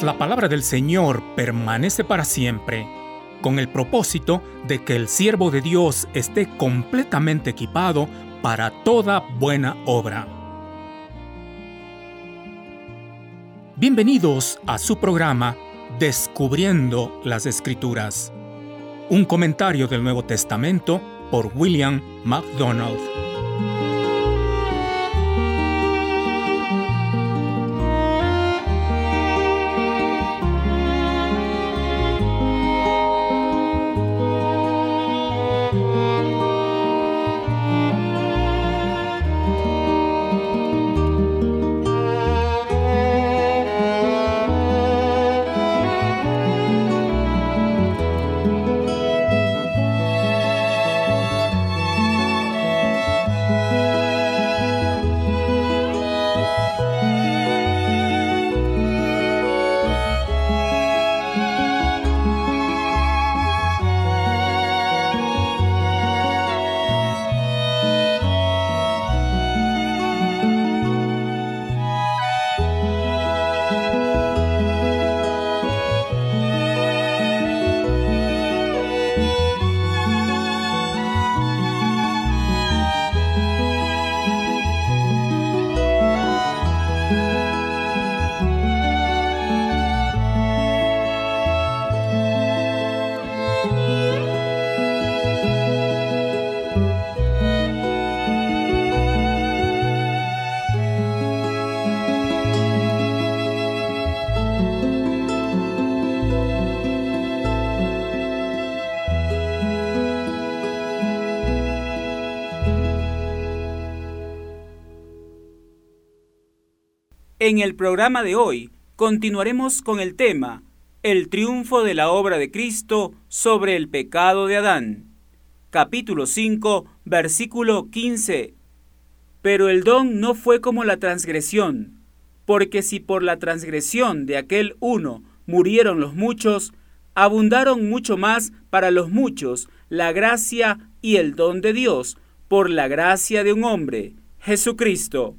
La palabra del Señor permanece para siempre, con el propósito de que el siervo de Dios esté completamente equipado para toda buena obra. Bienvenidos a su programa Descubriendo las Escrituras, un comentario del Nuevo Testamento por William MacDonald. En el programa de hoy continuaremos con el tema El triunfo de la obra de Cristo sobre el pecado de Adán. Capítulo 5, versículo 15. Pero el don no fue como la transgresión, porque si por la transgresión de aquel uno murieron los muchos, abundaron mucho más para los muchos la gracia y el don de Dios por la gracia de un hombre, Jesucristo.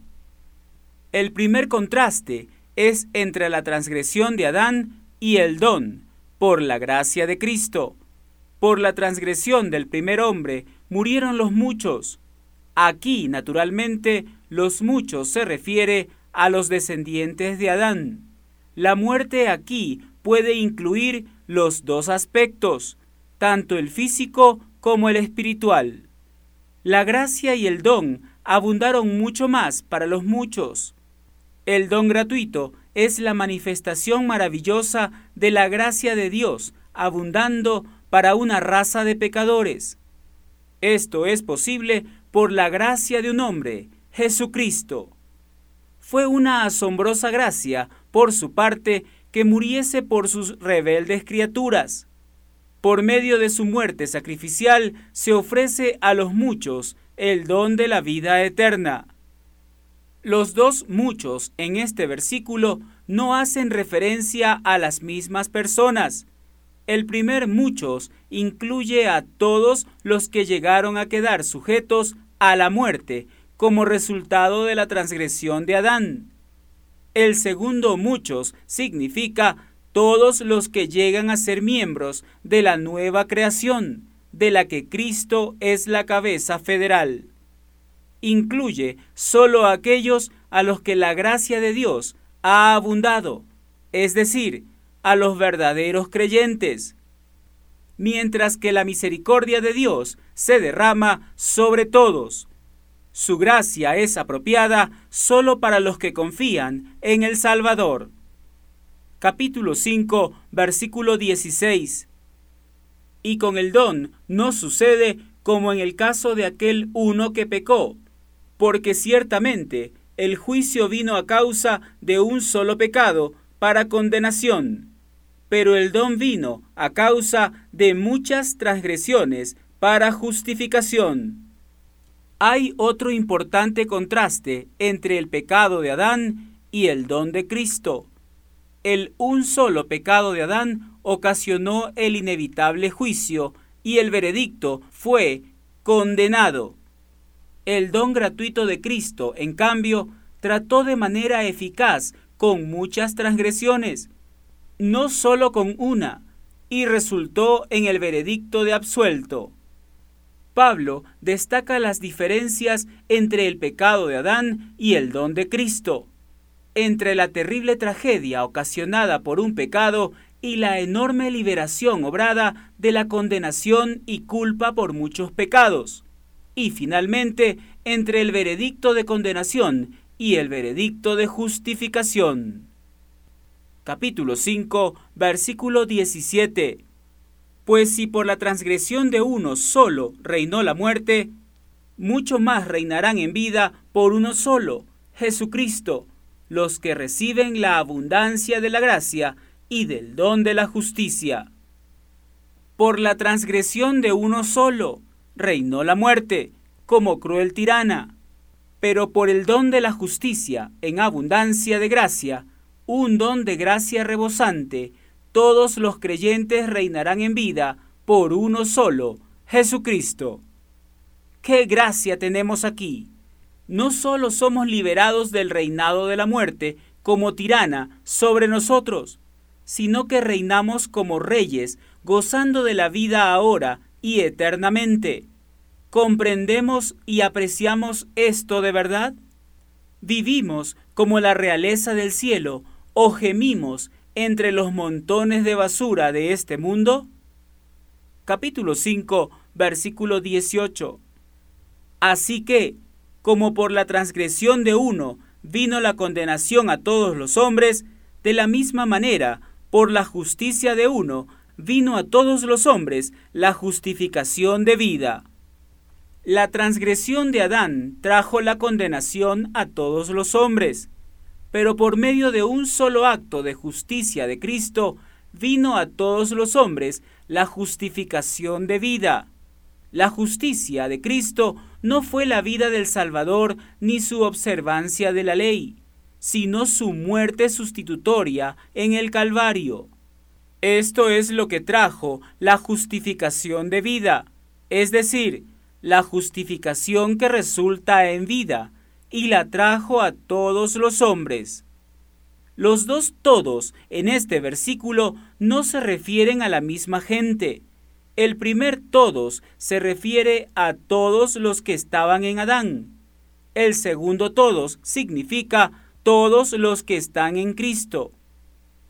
El primer contraste es entre la transgresión de Adán y el don, por la gracia de Cristo. Por la transgresión del primer hombre murieron los muchos. Aquí, naturalmente, los muchos se refiere a los descendientes de Adán. La muerte aquí puede incluir los dos aspectos, tanto el físico como el espiritual. La gracia y el don abundaron mucho más para los muchos. El don gratuito es la manifestación maravillosa de la gracia de Dios, abundando para una raza de pecadores. Esto es posible por la gracia de un hombre, Jesucristo. Fue una asombrosa gracia, por su parte, que muriese por sus rebeldes criaturas. Por medio de su muerte sacrificial se ofrece a los muchos el don de la vida eterna. Los dos muchos en este versículo no hacen referencia a las mismas personas. El primer muchos incluye a todos los que llegaron a quedar sujetos a la muerte como resultado de la transgresión de Adán. El segundo muchos significa todos los que llegan a ser miembros de la nueva creación, de la que Cristo es la cabeza federal incluye solo a aquellos a los que la gracia de Dios ha abundado, es decir, a los verdaderos creyentes, mientras que la misericordia de Dios se derrama sobre todos. Su gracia es apropiada solo para los que confían en el Salvador. Capítulo 5, versículo 16. Y con el don no sucede como en el caso de aquel uno que pecó, porque ciertamente el juicio vino a causa de un solo pecado para condenación, pero el don vino a causa de muchas transgresiones para justificación. Hay otro importante contraste entre el pecado de Adán y el don de Cristo. El un solo pecado de Adán ocasionó el inevitable juicio y el veredicto fue condenado. El don gratuito de Cristo, en cambio, trató de manera eficaz con muchas transgresiones, no solo con una, y resultó en el veredicto de absuelto. Pablo destaca las diferencias entre el pecado de Adán y el don de Cristo, entre la terrible tragedia ocasionada por un pecado y la enorme liberación obrada de la condenación y culpa por muchos pecados, y finalmente entre el veredicto de condenación y el veredicto de justificación. Capítulo 5, versículo 17 pues si por la transgresión de uno solo reinó la muerte, mucho más reinarán en vida por uno solo, Jesucristo, los que reciben la abundancia de la gracia y del don de la justicia. Por la transgresión de uno solo reinó la muerte, como cruel tirana, pero por el don de la justicia en abundancia de gracia, un don de gracia rebosante, todos los creyentes reinarán en vida por uno solo, Jesucristo. ¡Qué gracia tenemos aquí! No solo somos liberados del reinado de la muerte como tirana sobre nosotros, sino que reinamos como reyes, gozando de la vida ahora y eternamente. ¿Comprendemos y apreciamos esto de verdad? ¿Vivimos como la realeza del cielo o gemimos entre los montones de basura de este mundo? Capítulo 5, versículo 18. Así que, como por la transgresión de uno vino la condenación a todos los hombres, de la misma manera, por la justicia de uno, vino a todos los hombres la justificación de vida. La transgresión de Adán trajo la condenación a todos los hombres pero por medio de un solo acto de justicia de Cristo vino a todos los hombres la justificación de vida. La justicia de Cristo no fue la vida del Salvador ni su observancia de la ley, sino su muerte sustitutoria en el Calvario. Esto es lo que trajo la justificación de vida, es decir, la justificación que resulta en vida, y la trajo a todos los hombres. Los dos todos en este versículo no se refieren a la misma gente. El primer todos se refiere a todos los que estaban en Adán. El segundo todos significa todos los que están en Cristo.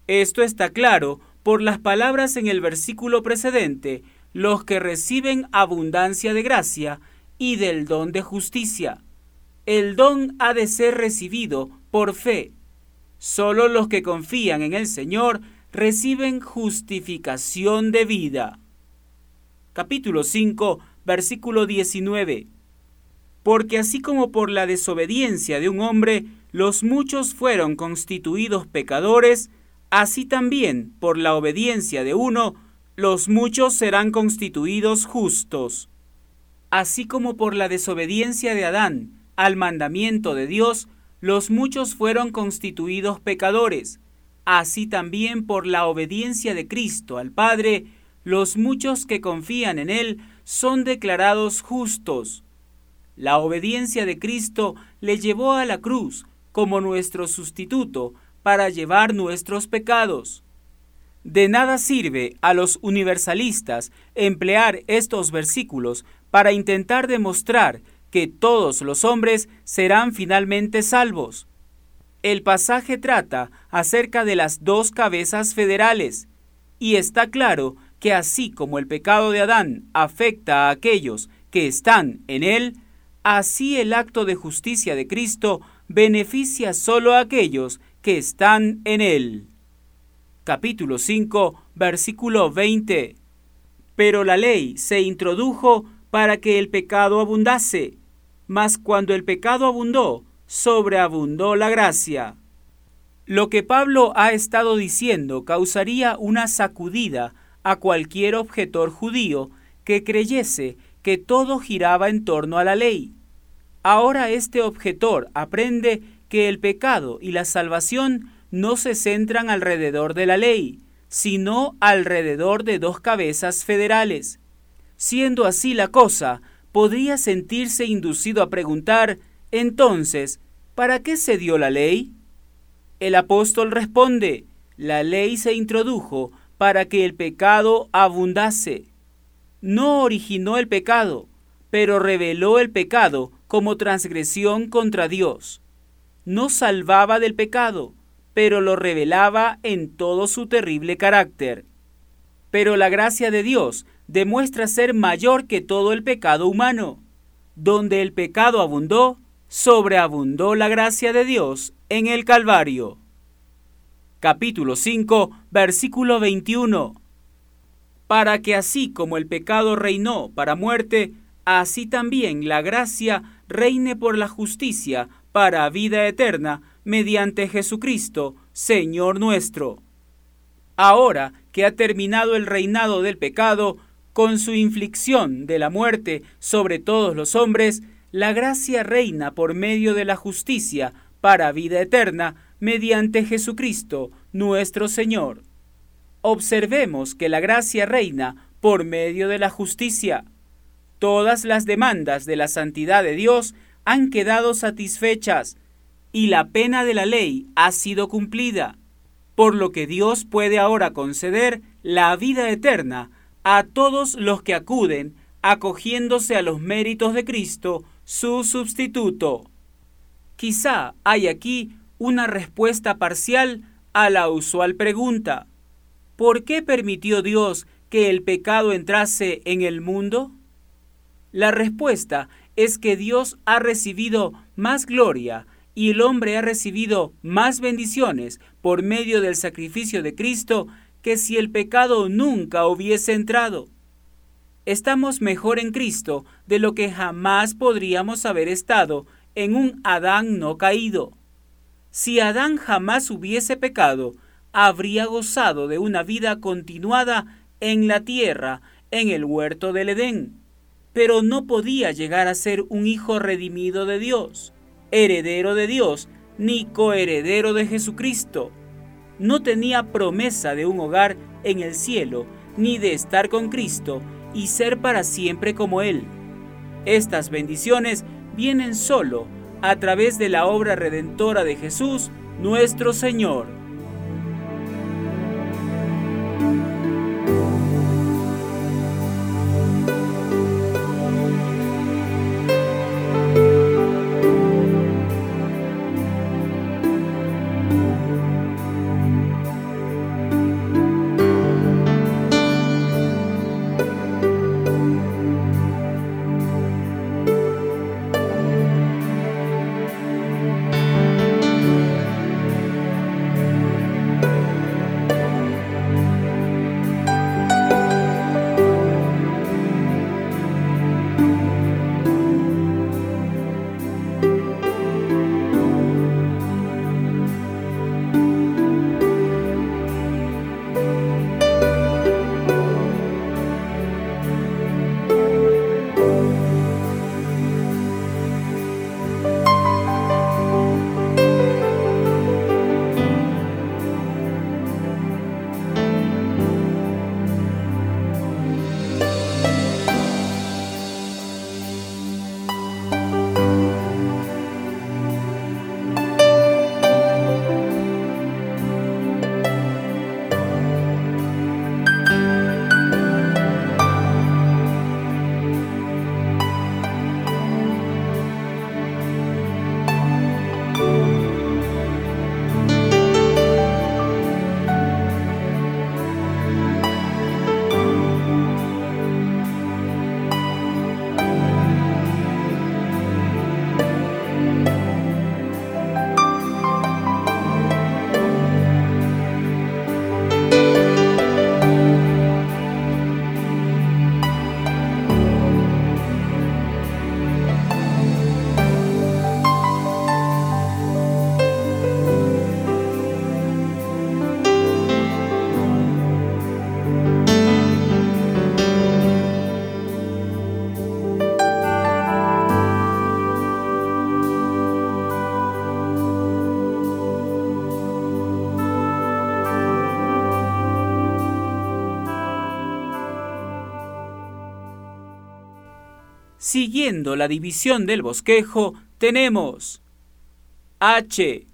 Esto está claro por las palabras en el versículo precedente, los que reciben abundancia de gracia y del don de justicia el don ha de ser recibido por fe. Solo los que confían en el Señor reciben justificación de vida. Capítulo 5, versículo 19. Porque así como por la desobediencia de un hombre los muchos fueron constituidos pecadores, así también por la obediencia de uno los muchos serán constituidos justos. Así como por la desobediencia de Adán al mandamiento de Dios, los muchos fueron constituidos pecadores. Así también por la obediencia de Cristo al Padre, los muchos que confían en Él son declarados justos. La obediencia de Cristo le llevó a la cruz como nuestro sustituto para llevar nuestros pecados. De nada sirve a los universalistas emplear estos versículos para intentar demostrar que todos los hombres serán finalmente salvos. El pasaje trata acerca de las dos cabezas federales, y está claro que así como el pecado de Adán afecta a aquellos que están en él, así el acto de justicia de Cristo beneficia solo a aquellos que están en él. Capítulo 5, versículo 20. Pero la ley se introdujo para que el pecado abundase, mas cuando el pecado abundó, sobreabundó la gracia. Lo que Pablo ha estado diciendo causaría una sacudida a cualquier objetor judío que creyese que todo giraba en torno a la ley. Ahora este objetor aprende que el pecado y la salvación no se centran alrededor de la ley, sino alrededor de dos cabezas federales. Siendo así la cosa, podría sentirse inducido a preguntar, entonces, ¿para qué se dio la ley? El apóstol responde, la ley se introdujo para que el pecado abundase. No originó el pecado, pero reveló el pecado como transgresión contra Dios. No salvaba del pecado, pero lo revelaba en todo su terrible carácter. Pero la gracia de Dios demuestra ser mayor que todo el pecado humano. Donde el pecado abundó, sobreabundó la gracia de Dios en el Calvario. Capítulo 5, versículo 21. Para que así como el pecado reinó para muerte, así también la gracia reine por la justicia para vida eterna mediante Jesucristo, Señor nuestro. Ahora que ha terminado el reinado del pecado, con su inflicción de la muerte sobre todos los hombres, la gracia reina por medio de la justicia para vida eterna mediante Jesucristo, nuestro Señor. Observemos que la gracia reina por medio de la justicia. Todas las demandas de la santidad de Dios han quedado satisfechas y la pena de la ley ha sido cumplida, por lo que Dios puede ahora conceder la vida eterna a todos los que acuden acogiéndose a los méritos de Cristo, su sustituto. Quizá hay aquí una respuesta parcial a la usual pregunta. ¿Por qué permitió Dios que el pecado entrase en el mundo? La respuesta es que Dios ha recibido más gloria y el hombre ha recibido más bendiciones por medio del sacrificio de Cristo que si el pecado nunca hubiese entrado. Estamos mejor en Cristo de lo que jamás podríamos haber estado en un Adán no caído. Si Adán jamás hubiese pecado, habría gozado de una vida continuada en la tierra, en el huerto del Edén, pero no podía llegar a ser un hijo redimido de Dios, heredero de Dios, ni coheredero de Jesucristo no tenía promesa de un hogar en el cielo, ni de estar con Cristo y ser para siempre como Él. Estas bendiciones vienen solo a través de la obra redentora de Jesús, nuestro Señor. Siguiendo la división del bosquejo, tenemos H.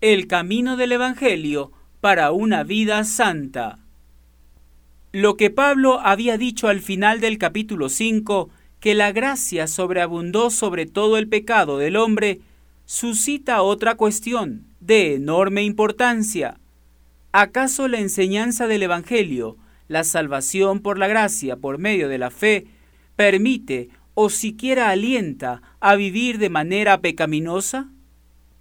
El camino del Evangelio para una vida santa. Lo que Pablo había dicho al final del capítulo 5, que la gracia sobreabundó sobre todo el pecado del hombre, suscita otra cuestión de enorme importancia. ¿Acaso la enseñanza del Evangelio, la salvación por la gracia por medio de la fe, permite o siquiera alienta a vivir de manera pecaminosa?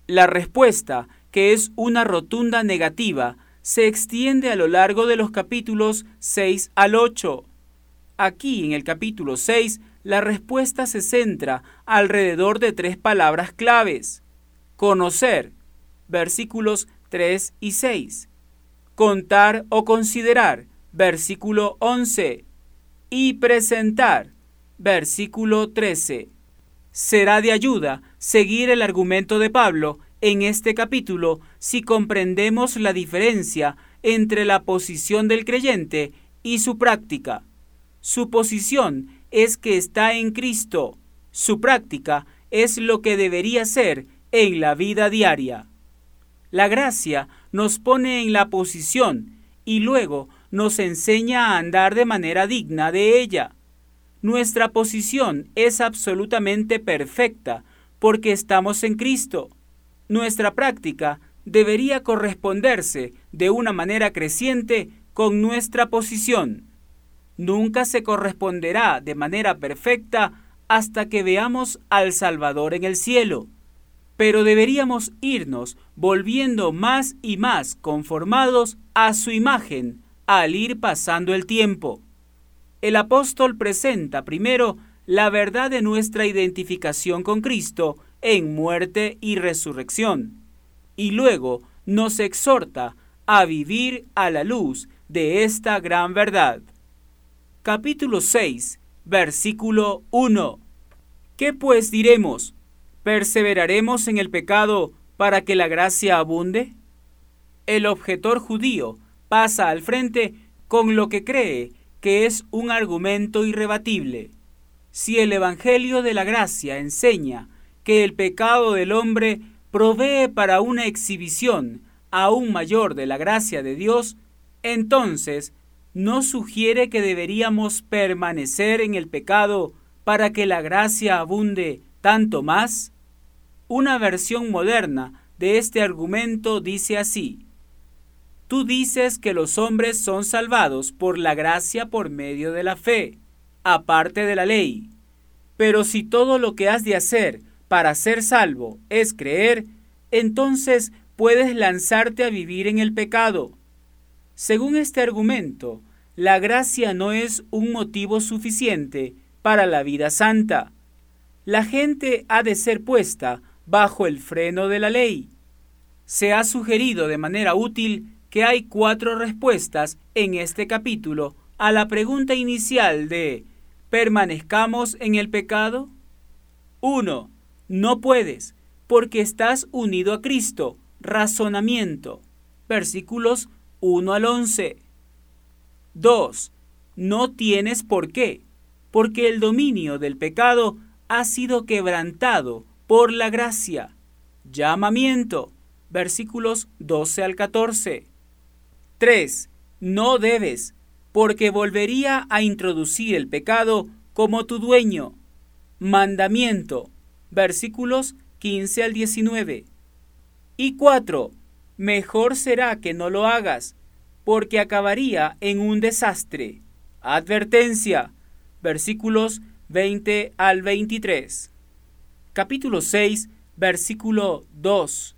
La respuesta, que es una rotunda negativa, se extiende a lo largo de los capítulos 6 al 8. Aquí en el capítulo 6 la respuesta se centra alrededor de tres palabras claves. Conocer, versículos 3 y 6. Contar o considerar, versículo 11. Y presentar, versículo 13. Será de ayuda seguir el argumento de Pablo en este capítulo si comprendemos la diferencia entre la posición del creyente y su práctica. Su posición es que está en Cristo. Su práctica es lo que debería ser en la vida diaria. La gracia nos pone en la posición y luego nos enseña a andar de manera digna de ella. Nuestra posición es absolutamente perfecta porque estamos en Cristo. Nuestra práctica debería corresponderse de una manera creciente con nuestra posición nunca se corresponderá de manera perfecta hasta que veamos al Salvador en el cielo. Pero deberíamos irnos volviendo más y más conformados a su imagen al ir pasando el tiempo. El apóstol presenta primero la verdad de nuestra identificación con Cristo en muerte y resurrección, y luego nos exhorta a vivir a la luz de esta gran verdad capítulo 6, versículo 1. ¿Qué pues diremos? ¿Perseveraremos en el pecado para que la gracia abunde? El objetor judío pasa al frente con lo que cree que es un argumento irrebatible. Si el Evangelio de la Gracia enseña que el pecado del hombre provee para una exhibición aún mayor de la gracia de Dios, entonces ¿no sugiere que deberíamos permanecer en el pecado para que la gracia abunde tanto más? Una versión moderna de este argumento dice así, Tú dices que los hombres son salvados por la gracia por medio de la fe, aparte de la ley. Pero si todo lo que has de hacer para ser salvo es creer, entonces puedes lanzarte a vivir en el pecado según este argumento, la gracia no es un motivo suficiente para la vida santa. La gente ha de ser puesta bajo el freno de la ley. Se ha sugerido de manera útil que hay cuatro respuestas en este capítulo a la pregunta inicial de ¿permanezcamos en el pecado? 1. No puedes, porque estás unido a Cristo. Razonamiento. Versículos 1 al 11. 2. No tienes por qué, porque el dominio del pecado ha sido quebrantado por la gracia. Llamamiento. Versículos 12 al 14. 3. No debes, porque volvería a introducir el pecado como tu dueño. Mandamiento. Versículos 15 al 19. Y 4 mejor será que no lo hagas, porque acabaría en un desastre. Advertencia. Versículos 20 al 23. Capítulo 6, versículo 2.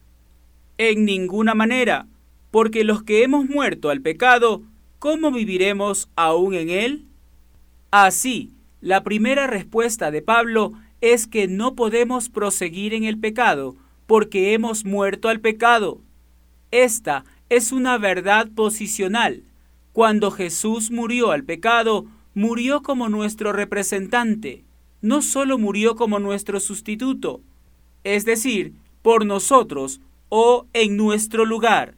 En ninguna manera, porque los que hemos muerto al pecado, ¿cómo viviremos aún en él? Así, la primera respuesta de Pablo es que no podemos proseguir en el pecado, porque hemos muerto al pecado. Esta es una verdad posicional. Cuando Jesús murió al pecado, murió como nuestro representante, no solo murió como nuestro sustituto, es decir, por nosotros o en nuestro lugar,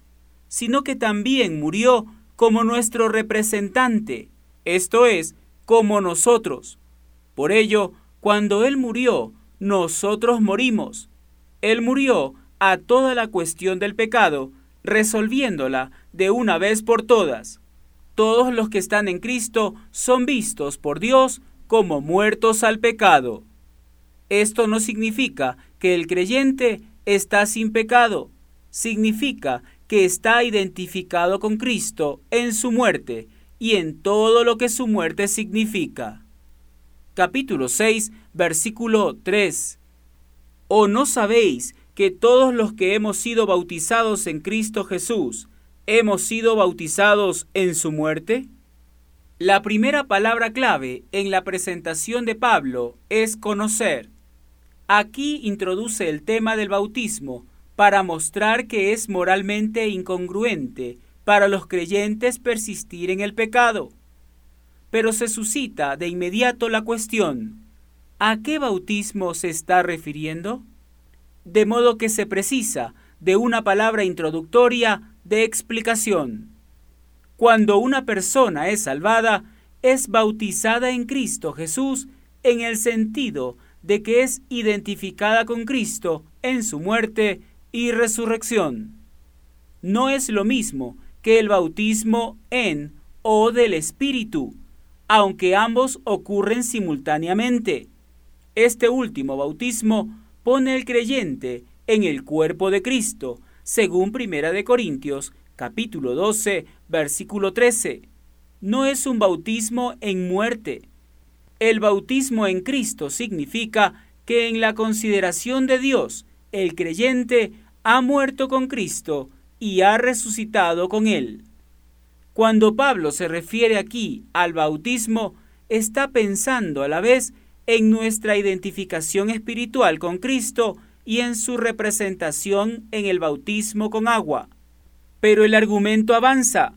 sino que también murió como nuestro representante, esto es, como nosotros. Por ello, cuando Él murió, nosotros morimos. Él murió a toda la cuestión del pecado resolviéndola de una vez por todas. Todos los que están en Cristo son vistos por Dios como muertos al pecado. Esto no significa que el creyente está sin pecado, significa que está identificado con Cristo en su muerte y en todo lo que su muerte significa. Capítulo 6, versículo 3. ¿O no sabéis que todos los que hemos sido bautizados en Cristo Jesús, hemos sido bautizados en su muerte? La primera palabra clave en la presentación de Pablo es conocer. Aquí introduce el tema del bautismo para mostrar que es moralmente incongruente para los creyentes persistir en el pecado. Pero se suscita de inmediato la cuestión, ¿a qué bautismo se está refiriendo? De modo que se precisa de una palabra introductoria de explicación. Cuando una persona es salvada, es bautizada en Cristo Jesús en el sentido de que es identificada con Cristo en su muerte y resurrección. No es lo mismo que el bautismo en o del Espíritu, aunque ambos ocurren simultáneamente. Este último bautismo pone al creyente en el cuerpo de Cristo, según Primera de Corintios, capítulo 12, versículo 13. No es un bautismo en muerte, el bautismo en Cristo significa que en la consideración de Dios, el creyente ha muerto con Cristo y ha resucitado con Él. Cuando Pablo se refiere aquí al bautismo, está pensando a la vez en nuestra identificación espiritual con Cristo y en su representación en el bautismo con agua. Pero el argumento avanza.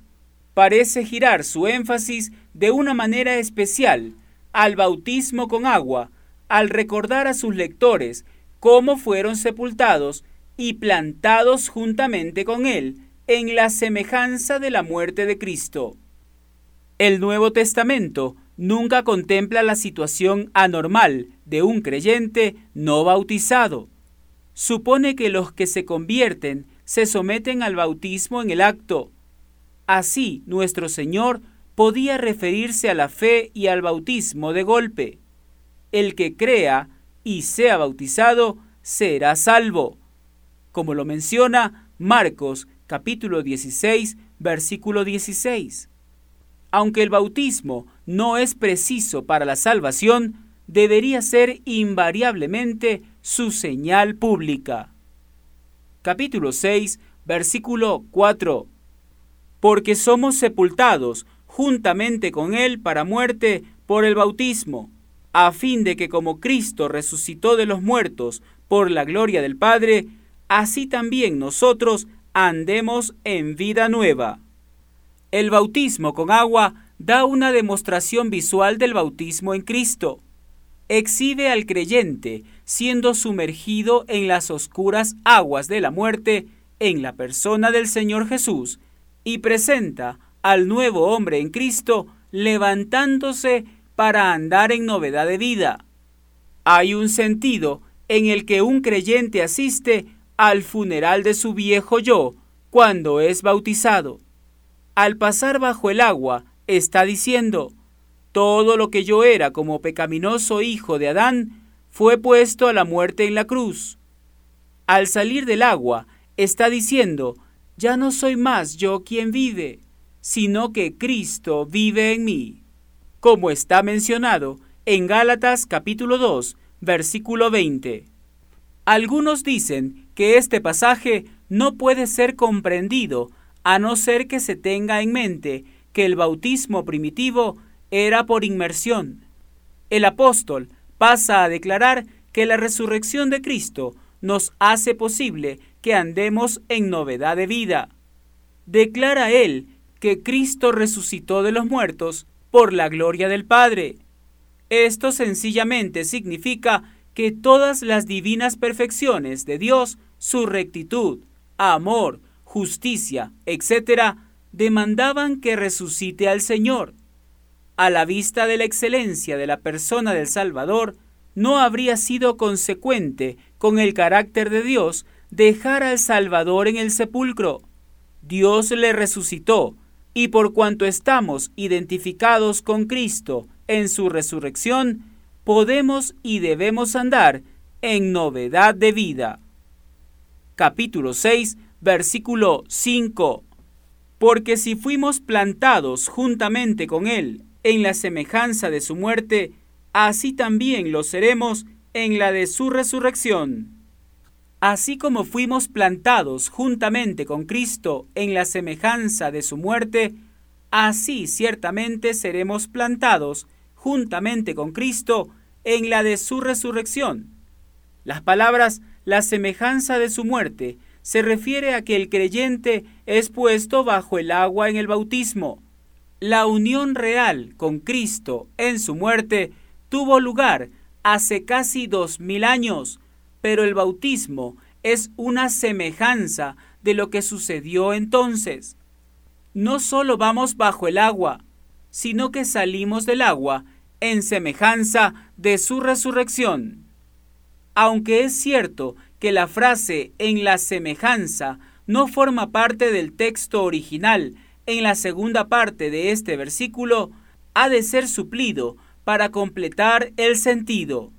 Parece girar su énfasis de una manera especial al bautismo con agua, al recordar a sus lectores cómo fueron sepultados y plantados juntamente con él en la semejanza de la muerte de Cristo. El Nuevo Testamento nunca contempla la situación anormal de un creyente no bautizado. Supone que los que se convierten se someten al bautismo en el acto. Así, nuestro Señor podía referirse a la fe y al bautismo de golpe. El que crea y sea bautizado será salvo, como lo menciona Marcos capítulo 16, versículo 16. Aunque el bautismo no es preciso para la salvación, debería ser invariablemente su señal pública. Capítulo 6, versículo 4. Porque somos sepultados juntamente con él para muerte por el bautismo, a fin de que como Cristo resucitó de los muertos por la gloria del Padre, así también nosotros andemos en vida nueva. El bautismo con agua da una demostración visual del bautismo en Cristo. Exhibe al creyente siendo sumergido en las oscuras aguas de la muerte en la persona del Señor Jesús y presenta al nuevo hombre en Cristo levantándose para andar en novedad de vida. Hay un sentido en el que un creyente asiste al funeral de su viejo yo cuando es bautizado. Al pasar bajo el agua, está diciendo, todo lo que yo era como pecaminoso hijo de Adán fue puesto a la muerte en la cruz. Al salir del agua, está diciendo, ya no soy más yo quien vive, sino que Cristo vive en mí, como está mencionado en Gálatas capítulo 2, versículo 20. Algunos dicen que este pasaje no puede ser comprendido a no ser que se tenga en mente que el bautismo primitivo era por inmersión. El apóstol pasa a declarar que la resurrección de Cristo nos hace posible que andemos en novedad de vida. Declara él que Cristo resucitó de los muertos por la gloria del Padre. Esto sencillamente significa que todas las divinas perfecciones de Dios, su rectitud, amor, justicia, etc., demandaban que resucite al Señor. A la vista de la excelencia de la persona del Salvador, no habría sido consecuente con el carácter de Dios dejar al Salvador en el sepulcro. Dios le resucitó, y por cuanto estamos identificados con Cristo en su resurrección, podemos y debemos andar en novedad de vida. Capítulo 6, versículo 5. Porque si fuimos plantados juntamente con Él en la semejanza de su muerte, así también lo seremos en la de su resurrección. Así como fuimos plantados juntamente con Cristo en la semejanza de su muerte, así ciertamente seremos plantados juntamente con Cristo en la de su resurrección. Las palabras la semejanza de su muerte se refiere a que el creyente es puesto bajo el agua en el bautismo. La unión real con Cristo en su muerte tuvo lugar hace casi dos mil años, pero el bautismo es una semejanza de lo que sucedió entonces. No solo vamos bajo el agua, sino que salimos del agua en semejanza de su resurrección. Aunque es cierto que la frase en la semejanza no forma parte del texto original en la segunda parte de este versículo, ha de ser suplido para completar el sentido.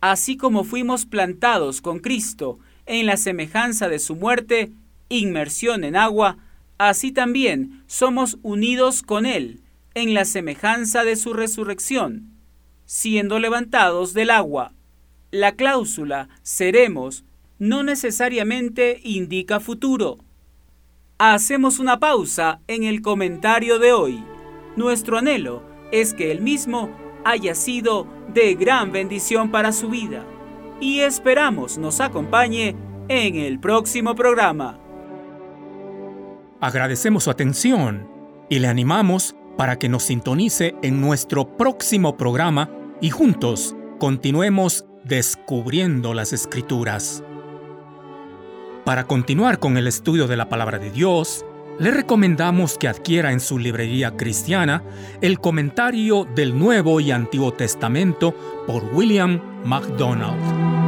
Así como fuimos plantados con Cristo en la semejanza de su muerte, inmersión en agua, así también somos unidos con Él en la semejanza de su resurrección, siendo levantados del agua. La cláusula seremos no necesariamente indica futuro. Hacemos una pausa en el comentario de hoy. Nuestro anhelo es que el mismo haya sido de gran bendición para su vida y esperamos nos acompañe en el próximo programa. Agradecemos su atención y le animamos para que nos sintonice en nuestro próximo programa y juntos continuemos descubriendo las escrituras. Para continuar con el estudio de la palabra de Dios, le recomendamos que adquiera en su librería cristiana el comentario del Nuevo y Antiguo Testamento por William MacDonald.